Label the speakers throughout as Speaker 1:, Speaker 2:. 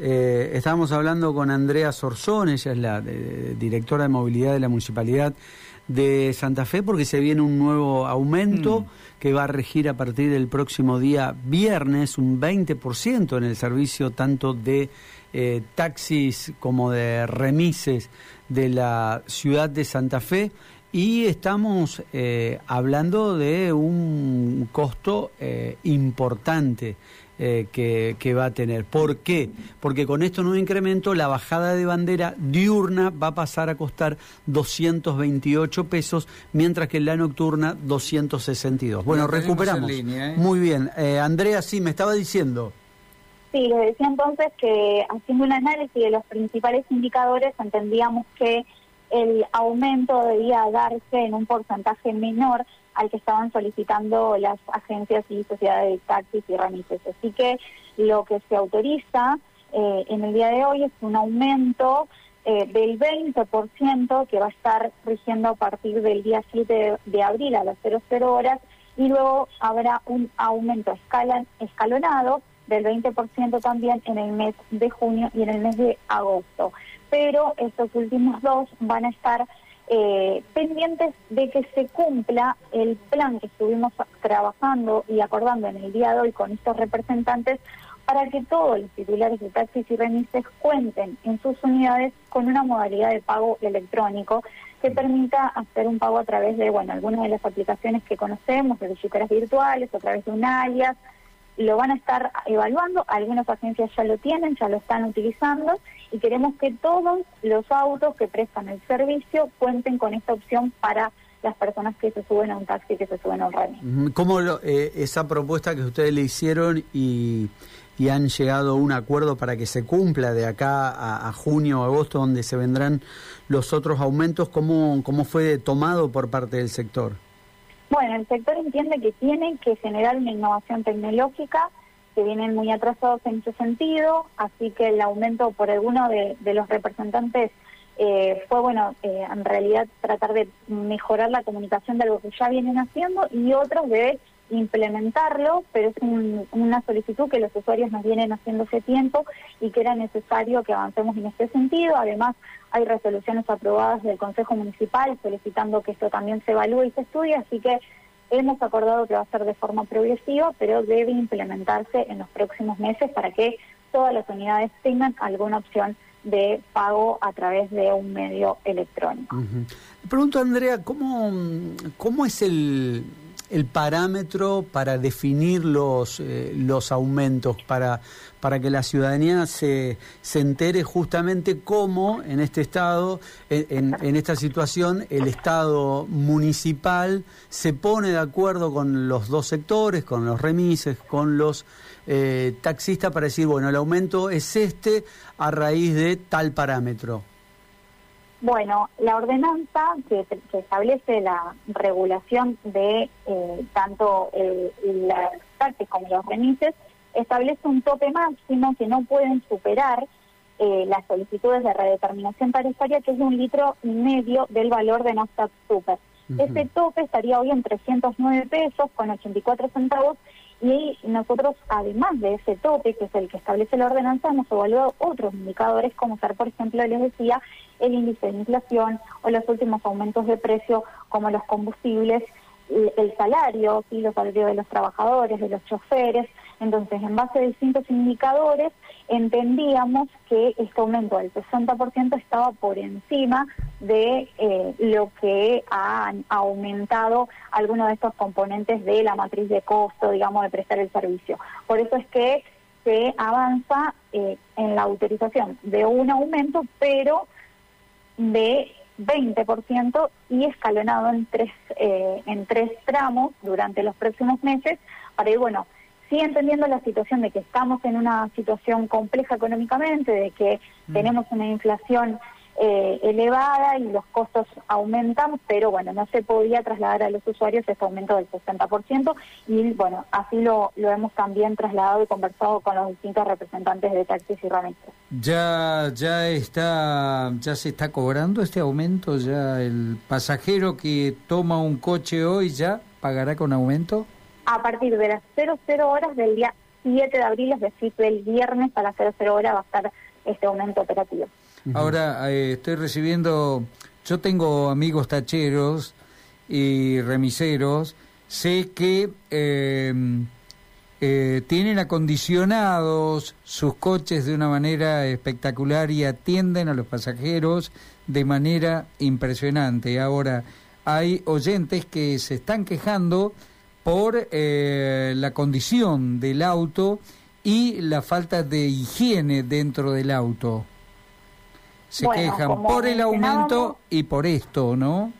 Speaker 1: Eh, estábamos hablando con Andrea Sorzón, ella es la directora de movilidad de la Municipalidad de Santa Fe, porque se viene un nuevo aumento mm. que va a regir a partir del próximo día viernes un 20% en el servicio tanto de eh, taxis como de remises de la ciudad de Santa Fe y estamos eh, hablando de un costo eh, importante eh, que, va a tener. ¿Por qué? Porque con esto nuevo incremento la bajada de bandera diurna va a pasar a costar 228 pesos, mientras que la nocturna 262. Bueno, recuperamos. Muy bien. Andrea, sí, me estaba diciendo.
Speaker 2: Sí, les decía entonces que haciendo un análisis de los principales indicadores entendíamos que el aumento debía darse en un porcentaje menor al que estaban solicitando las agencias y sociedades de taxis y remises. Así que lo que se autoriza eh, en el día de hoy es un aumento eh, del 20% que va a estar rigiendo a partir del día 7 de, abril a las 00 horas y luego habrá un aumento escala, escalonado del 20% también en el mes de junio y en el mes de agosto. Pero estos últimos dos van a estar eh, pendientes de que se cumpla el plan que estuvimos trabajando y acordando en el día de hoy con estos representantes para que todos los titulares de taxis y remises cuenten en sus unidades con una modalidad de pago electrónico que permita hacer un pago a través de, bueno, algunas de las aplicaciones que conocemos, de billeteras virtuales, a través de un alias, lo van a estar evaluando, algunas agencias ya lo tienen, ya lo están utilizando y queremos que todos los autos que prestan el servicio cuenten con esta opción para las personas que se suben a un taxi, que se suben a un remis.
Speaker 1: ¿Cómo eh, esa propuesta que ustedes le hicieron y, han llegado a un acuerdo para que se cumpla de acá a, junio o agosto, donde se vendrán los otros aumentos, cómo, cómo fue tomado por parte del sector?
Speaker 2: Bueno, el sector entiende que tiene que generar una innovación tecnológica, que vienen muy atrasados en ese sentido, así que el aumento por alguno de, los representantes eh, fue, bueno, eh, en realidad tratar de mejorar la comunicación de algo que ya vienen haciendo y otros de implementarlo, pero es una solicitud que los usuarios nos vienen haciendo hace tiempo y que era necesario que avancemos en este sentido. Además, hay resoluciones aprobadas del Consejo Municipal solicitando que esto también se evalúe y se estudie, así que hemos acordado que va a ser de forma progresiva, pero debe implementarse en los próximos meses para que todas las unidades tengan alguna opción de pago a través de un medio electrónico.
Speaker 1: Pregunto, Andrea, ¿cómo, cómo es el el parámetro para definir los, eh, los aumentos, para, para que la ciudadanía se, se entere justamente cómo en este estado, en, en, esta situación, el Estado municipal se pone de acuerdo con los dos sectores, con los remises, con los eh, taxistas, para decir, bueno, el aumento es este a raíz de tal parámetro.
Speaker 2: Bueno, la ordenanza que, establece la regulación de eh, tanto eh, las taxis como los remises establece un tope máximo que no pueden superar eh, las solicitudes de redeterminación tarifaria, que es de un litro y medio del valor de Nasdaq Super. Ese tope estaría hoy en 309 pesos con 84 centavos y nosotros, además de ese tope, que es el que establece la ordenanza, hemos evaluado otros indicadores, como ser, por ejemplo, les decía, el índice de inflación o los últimos aumentos de precio, como los combustibles, el salario, y los salarios de los trabajadores, de los choferes. Entonces, en base a distintos indicadores, entendíamos que este aumento del 60% estaba por encima de eh, lo que han aumentado algunos de estos componentes de la matriz de costo, digamos, de prestar el servicio. Por eso es que se avanza eh, en la autorización de un aumento, pero de 20% y escalonado en tres, eh, en tres tramos durante los próximos meses para ir, bueno, sí entendiendo la situación de que estamos en una situación compleja económicamente, de que mm. tenemos una inflación eh, elevada y los costos aumentan, pero bueno, no se podía trasladar a los usuarios ese aumento del 60% y bueno, así lo, lo hemos también trasladado y conversado con los distintos representantes de taxis y remises.
Speaker 1: Ya, ya está, ya se está cobrando este aumento, ya el pasajero que toma un coche hoy ya pagará con aumento.
Speaker 2: A partir de las 00 horas del día 7 de abril, es decir, el viernes a las 00 hora va a estar este aumento operativo.
Speaker 3: Ahora eh, estoy recibiendo, yo tengo amigos tacheros y remiseros, sé que eh, eh, tienen acondicionados sus coches de una manera espectacular y atienden a los pasajeros de manera impresionante. Ahora, hay oyentes que se están quejando por eh, la condición del auto y la falta de higiene dentro del auto. Se quejan por el aumento y por esto, ¿no?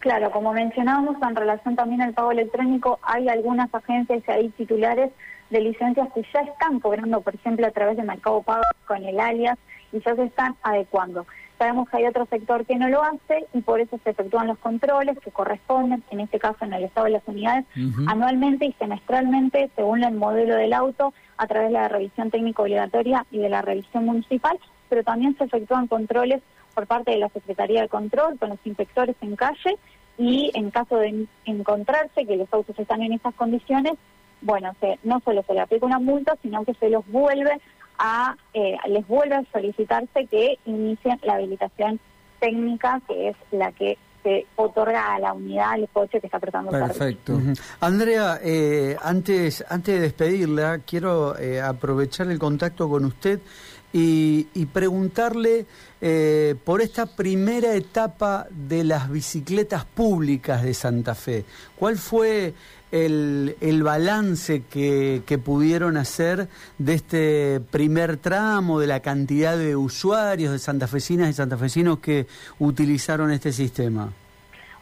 Speaker 2: Claro, como mencionábamos en relación también al pago electrónico, hay algunas agencias y hay titulares de licencias que ya están cobrando, por ejemplo, a través de Mercado Pago con el alias y ya se están adecuando. Sabemos que hay otro sector que no lo hace y por eso se efectúan los controles que corresponden, en este caso en el estado de las unidades, anualmente y semestralmente según el modelo del auto, a través de la revisión técnica obligatoria y de la revisión municipal, pero también se efectúan controles por parte de la Secretaría de Control con los inspectores en calle y en caso de encontrarse que los autos están en esas condiciones, bueno, se, no solo se le aplica una multa, sino que se los vuelve a, eh, les vuelve a solicitarse que inicien la habilitación técnica, que es la que se otorga a la unidad al coche que está prestando
Speaker 1: Perfecto. Andrea, eh, antes, antes de despedirla, quiero eh, aprovechar el contacto con usted y, preguntarle eh, por esta primera etapa de las bicicletas públicas de Santa Fe. ¿Cuál fue el, el balance que, que, pudieron hacer de este primer tramo, de la cantidad de usuarios, de santafesinas y santafesinos que utilizaron este sistema?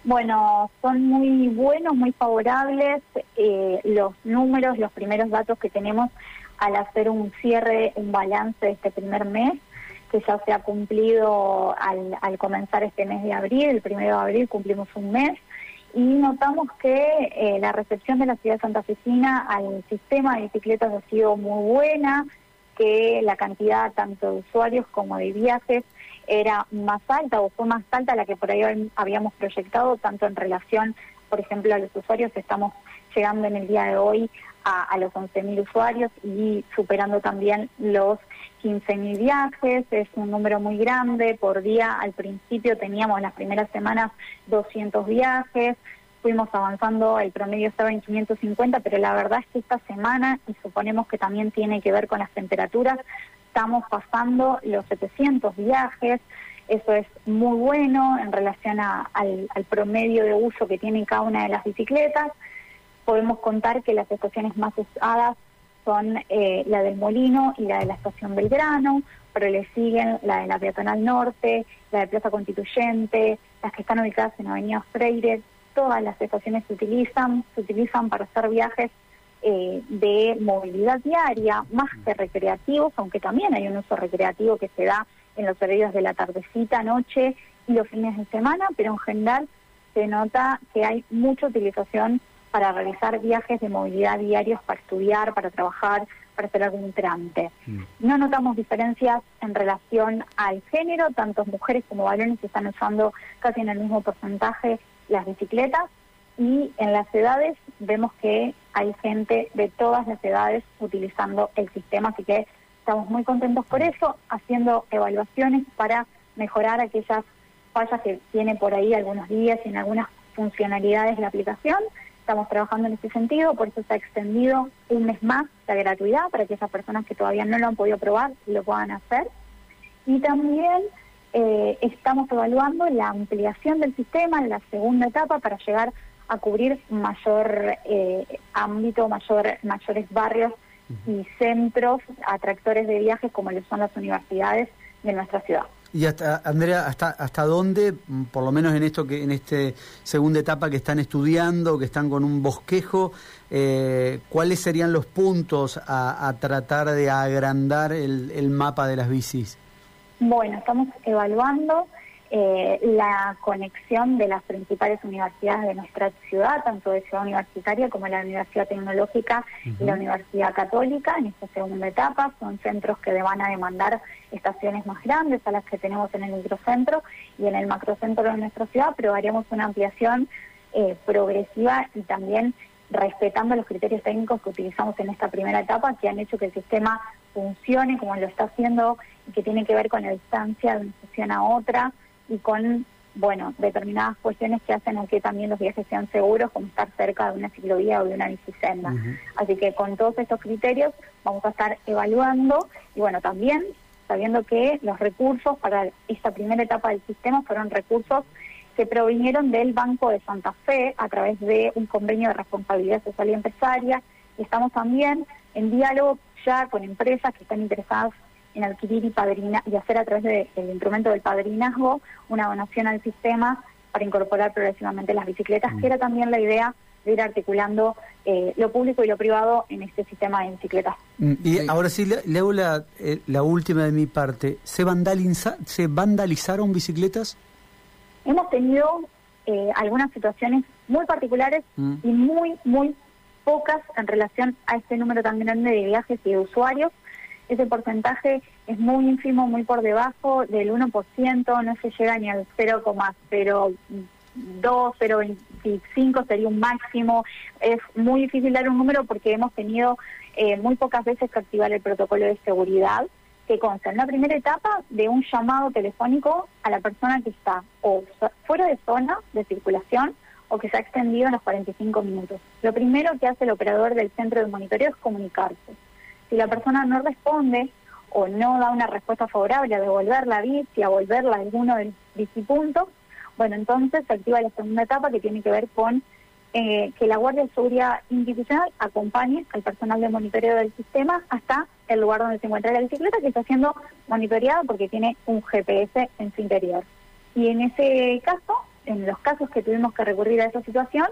Speaker 2: Bueno, son muy buenos, muy favorables. Eh, los números, los primeros datos que tenemos al hacer un cierre, un balance de este primer mes, que ya se ha cumplido al, al comenzar este mes de abril, el primero de abril cumplimos un mes, y notamos que eh, la recepción de la ciudad santafesina al sistema de bicicletas ha sido muy buena, que la cantidad tanto de usuarios como de viajes era más alta o fue más alta la que por ahí habíamos proyectado, tanto en relación, por ejemplo, a los usuarios, estamos llegando en el día de hoy a, los 11.000 usuarios y superando también los 15.000 viajes, es un número muy grande, por día al principio teníamos las primeras semanas 200 viajes, fuimos avanzando, el promedio estaba en 550, pero la verdad es que esta semana, y suponemos que también tiene que ver con las temperaturas, estamos pasando los 700 viajes, eso es muy bueno en relación al promedio de uso que tiene cada una de las bicicletas podemos contar que las estaciones más usadas son eh, la del Molino y la de la estación Belgrano, pero le siguen la de la Peatonal Norte, la de Plaza Constituyente, las que están ubicadas en Avenida Freire, todas las estaciones se utilizan, se utilizan para hacer viajes eh, de movilidad diaria, más que recreativos, aunque también hay un uso recreativo que se da en los horarios de la tardecita, noche y los fines de semana, pero en general se nota que hay mucha utilización para realizar viajes de movilidad diarios para estudiar, para trabajar, para hacer algún trámite. Mm. No notamos diferencias en relación al género, tanto mujeres como varones están usando casi en el mismo porcentaje las bicicletas y en las edades vemos que hay gente de todas las edades utilizando el sistema, así que estamos muy contentos por eso, haciendo evaluaciones para mejorar aquellas fallas que tiene por ahí algunos días y en algunas funcionalidades de la aplicación Estamos trabajando en ese sentido, por eso se ha extendido un mes más la gratuidad para que esas personas que todavía no lo han podido probar lo puedan hacer. Y también eh, estamos evaluando la ampliación del sistema en la segunda etapa para llegar a cubrir mayor eh, ámbito, mayor, mayores barrios y centros atractores de viajes como lo son las universidades de nuestra ciudad.
Speaker 1: Y hasta, Andrea, ¿hasta, hasta dónde, por lo menos en esto que en esta segunda etapa que están estudiando, que están con un bosquejo, eh, cuáles serían los puntos a, tratar de agrandar el, el mapa de las bicis?
Speaker 2: Bueno, estamos evaluando eh, la conexión de las principales universidades de nuestra ciudad, tanto de Ciudad Universitaria como la Universidad Tecnológica y la Universidad Católica en esta segunda etapa. Son centros que van a demandar estaciones más grandes a las que tenemos en el microcentro y en el macrocentro de nuestra ciudad, pero haríamos una ampliación eh, progresiva y también respetando los criterios técnicos que utilizamos en esta primera etapa, que han hecho que el sistema funcione como lo está haciendo y que tiene que ver con la distancia de una estación a otra y con, bueno, determinadas cuestiones que hacen a que también los viajes sean seguros, como estar cerca de una ciclovía o de una bicicenda. Así que con todos estos criterios vamos a estar evaluando y, bueno, también sabiendo que los recursos para esta primera etapa del sistema fueron recursos que provinieron del Banco de Santa Fe a través de un convenio de responsabilidad social y empresaria. Y estamos también en diálogo ya con empresas que están interesadas en adquirir y, padrina, y hacer a través del instrumento del padrinazgo una donación al sistema para incorporar progresivamente las bicicletas, que era también la idea de ir articulando eh, lo público y lo privado en este sistema de bicicletas.
Speaker 1: Mm, y ahora sí, le, hago la, eh, la, última de mi parte. ¿Se, vandaliza, ¿Se vandalizaron bicicletas?
Speaker 2: Hemos tenido eh, algunas situaciones muy particulares mm. y muy, muy pocas en relación a este número tan grande de viajes y de usuarios. Ese porcentaje es muy ínfimo, muy por debajo del 1%, no se llega ni al 0,02, 0,25 sería un máximo. Es muy difícil dar un número porque hemos tenido eh, muy pocas veces que activar el protocolo de seguridad que consta en la primera etapa de un llamado telefónico a la persona que está o fuera de zona de circulación o que se ha extendido en los 45 minutos. Lo primero que hace el operador del centro de monitoreo es comunicarse. Si la persona no responde o no da una respuesta favorable a devolver la bici, a volverla a alguno de los bicipuntos, bueno, entonces se activa la segunda etapa que tiene que ver con eh, que la Guardia de Seguridad Institucional acompañe al personal de monitoreo del sistema hasta el lugar donde se encuentra la bicicleta, que está siendo monitoreada porque tiene un GPS en su interior. Y en ese caso, en los casos que tuvimos que recurrir a esa situación,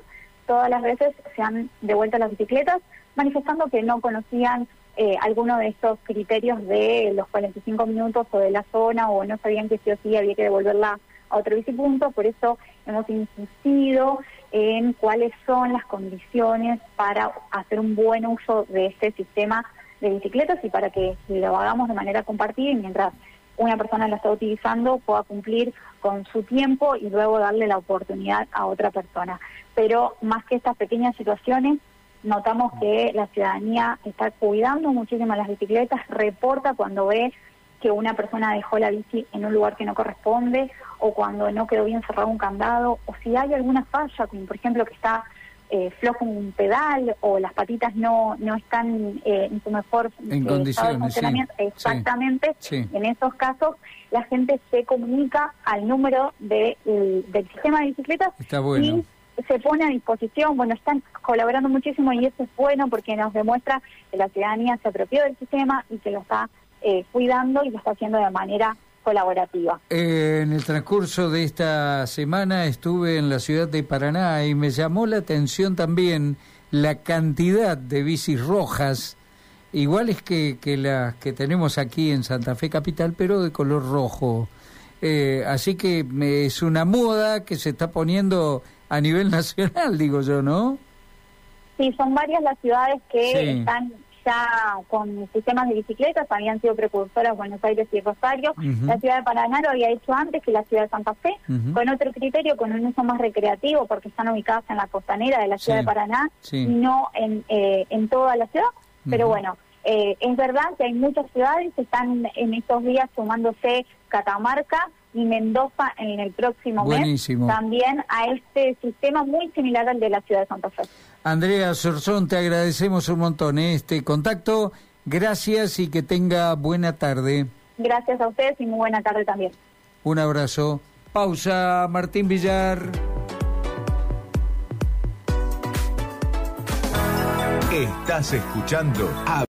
Speaker 2: todas las veces se han devuelto las bicicletas, manifestando que no conocían eh, alguno de estos criterios de los 45 minutos o de la zona, o no sabían que sí o sí había que devolverla a otro bicipunto, por eso hemos insistido en cuáles son las condiciones para hacer un buen uso de este sistema de bicicletas y para que lo hagamos de manera compartida y mientras una persona la está utilizando pueda cumplir con su tiempo y luego darle la oportunidad a otra persona. Pero más que estas pequeñas situaciones, notamos que la ciudadanía está cuidando muchísimo las bicicletas, reporta cuando ve que una persona dejó la bici en un lugar que no corresponde o cuando no quedó bien cerrado un candado o si hay alguna falla, como por ejemplo que está eh, flojo un pedal o las patitas no no están eh, en su mejor
Speaker 3: en condiciones,
Speaker 2: funcionamiento. Exactamente, en esos casos la gente se comunica al número de, del sistema de bicicletas y se pone a disposición, bueno, están colaborando muchísimo y eso es bueno porque nos demuestra que la ciudadanía se apropió del sistema y que lo está eh, cuidando y lo está haciendo de manera colaborativa.
Speaker 3: Eh, en el transcurso de esta semana estuve en la ciudad de Paraná y me llamó la atención también la cantidad de bicis rojas, iguales que, las que tenemos aquí en Santa Fe Capital, pero de color rojo. Eh, así que es una moda que se está poniendo a nivel nacional, digo yo, ¿no?
Speaker 2: Sí, son varias las ciudades que están ya con sistemas de bicicletas, habían sido precursoras Buenos Aires y Rosario. La ciudad de Paraná lo había hecho antes que la ciudad de Santa Fe, con otro criterio, con un uso más recreativo, porque están ubicadas en la costanera de la ciudad de Paraná y no en, eh, en toda la ciudad. Pero bueno, eh, es verdad que hay muchas ciudades que están en estos días sumándose Catamarca y Mendoza en el próximo mes también a este sistema muy similar al de la ciudad de Santa Fe.
Speaker 3: Andrea Sorzón, te agradecemos un montón ¿eh? este contacto. Gracias y que tenga buena tarde.
Speaker 2: Gracias a ustedes y muy buena tarde también.
Speaker 3: Un abrazo. Pausa, Martín Villar.
Speaker 4: Estás escuchando a